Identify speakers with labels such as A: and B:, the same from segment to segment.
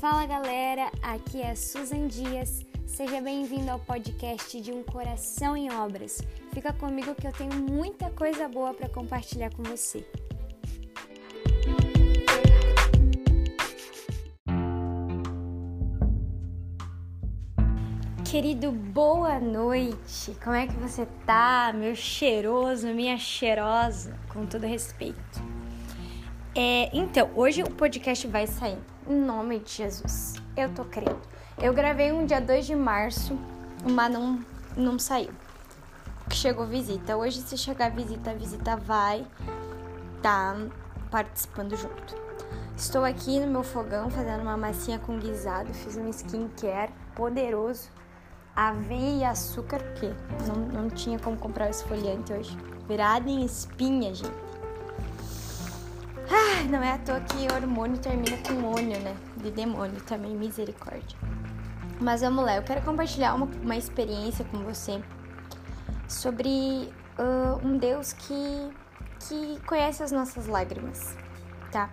A: Fala galera, aqui é Susan Dias. Seja bem-vindo ao podcast de Um Coração em Obras. Fica comigo que eu tenho muita coisa boa para compartilhar com você. Querido, boa noite. Como é que você tá, meu cheiroso, minha cheirosa, com todo respeito? É, então, hoje o podcast vai sair. Em nome de Jesus. Eu tô crendo. Eu gravei um dia 2 de março, mas não, não saiu. Chegou visita. Hoje, se chegar visita, a visita vai tá participando junto. Estou aqui no meu fogão fazendo uma massinha com guisado. Fiz um skincare poderoso. Aveia e açúcar, porque não, não tinha como comprar esfoliante hoje. Virado em espinha, gente. Ah, não é à toa que hormônio termina com ônio, né? De demônio também, misericórdia. Mas vamos lá, eu quero compartilhar uma, uma experiência com você sobre uh, um Deus que, que conhece as nossas lágrimas, tá?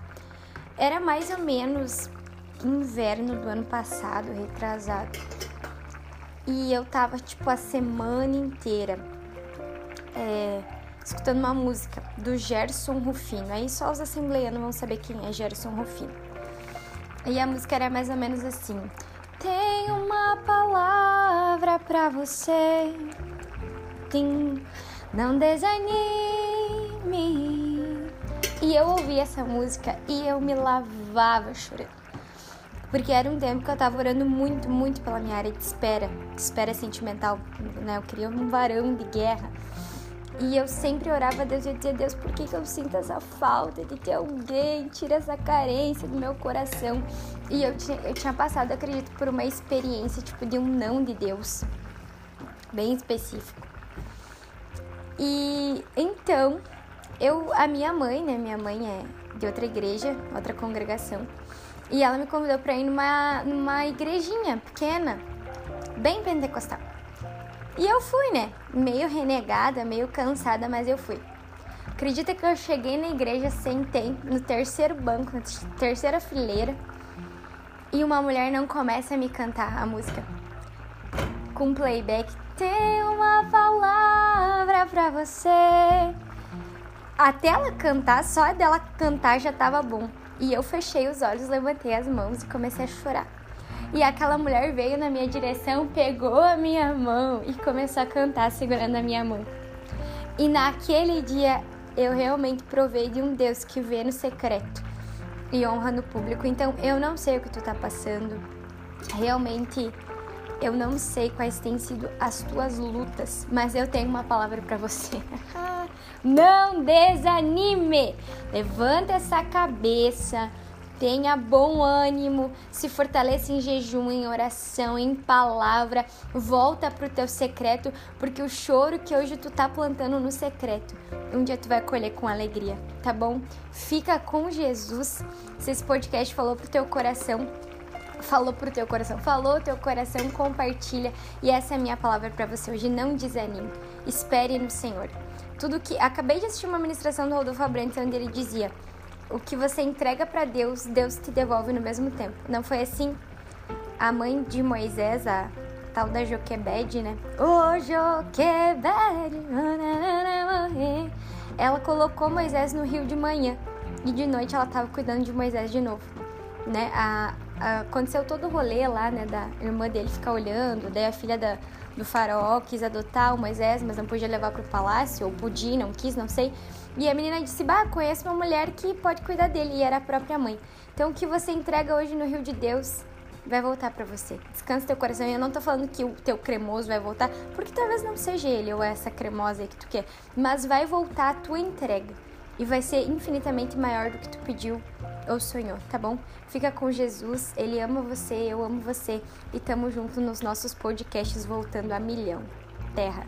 A: Era mais ou menos inverno do ano passado, retrasado. E eu tava, tipo, a semana inteira é, escutando uma música do Gerson Rufino. Aí só os assembleianos vão saber quem é Gerson Rufino. E a música era mais ou menos assim: Tem uma palavra pra você. Tem, não desanime. E eu ouvi essa música e eu me lavava chorando. Porque era um tempo que eu tava orando muito, muito pela minha área de espera, de espera sentimental, né? Eu queria um varão de guerra e eu sempre orava a Deus e dizia, Deus, por que, que eu sinto essa falta de ter alguém? Tira essa carência do meu coração. E eu tinha, eu tinha passado, acredito, por uma experiência, tipo, de um não de Deus. Bem específico. E então, eu, a minha mãe, né? Minha mãe é de outra igreja, outra congregação. E ela me convidou para ir numa, numa igrejinha pequena, bem pentecostal. E eu fui, né? Meio renegada, meio cansada, mas eu fui. Acredita que eu cheguei na igreja, sentei no terceiro banco, na terceira fileira, e uma mulher não começa a me cantar a música. Com playback, tem uma palavra pra você. Até ela cantar, só dela cantar já tava bom. E eu fechei os olhos, levantei as mãos e comecei a chorar. E aquela mulher veio na minha direção, pegou a minha mão e começou a cantar segurando a minha mão. E naquele dia eu realmente provei de um Deus que vê no secreto e honra no público. Então eu não sei o que tu tá passando. Realmente eu não sei quais têm sido as tuas lutas, mas eu tenho uma palavra para você. não desanime. Levanta essa cabeça Tenha bom ânimo, se fortaleça em jejum, em oração, em palavra. Volta pro teu secreto, porque o choro que hoje tu tá plantando no secreto, um dia tu vai colher com alegria, tá bom? Fica com Jesus. Se esse podcast falou pro teu coração, falou pro teu coração, falou teu coração, compartilha. E essa é a minha palavra para você hoje. Não desanime. Espere no Senhor. Tudo que acabei de assistir uma ministração do Rodolfo Abrantes onde ele dizia: o que você entrega para Deus, Deus te devolve no mesmo tempo. Não foi assim? A mãe de Moisés, a tal da Joquebede, né? Ô Joquebede, ela colocou Moisés no rio de manhã e de noite ela estava cuidando de Moisés de novo, né? A, a, aconteceu todo o rolê lá, né? Da irmã dele ficar olhando, daí a filha da, do faraó quis adotar o Moisés, mas não podia levar para o palácio, ou podia, não quis, não sei. E a menina disse: Bah, conheço uma mulher que pode cuidar dele, e era a própria mãe. Então, o que você entrega hoje no Rio de Deus vai voltar para você. Descansa teu coração. E eu não tô falando que o teu cremoso vai voltar, porque talvez não seja ele ou essa cremosa aí que tu quer, mas vai voltar a tua entrega e vai ser infinitamente maior do que tu pediu ou sonhou, tá bom? Fica com Jesus, ele ama você, eu amo você e tamo junto nos nossos podcasts voltando a milhão. Terra.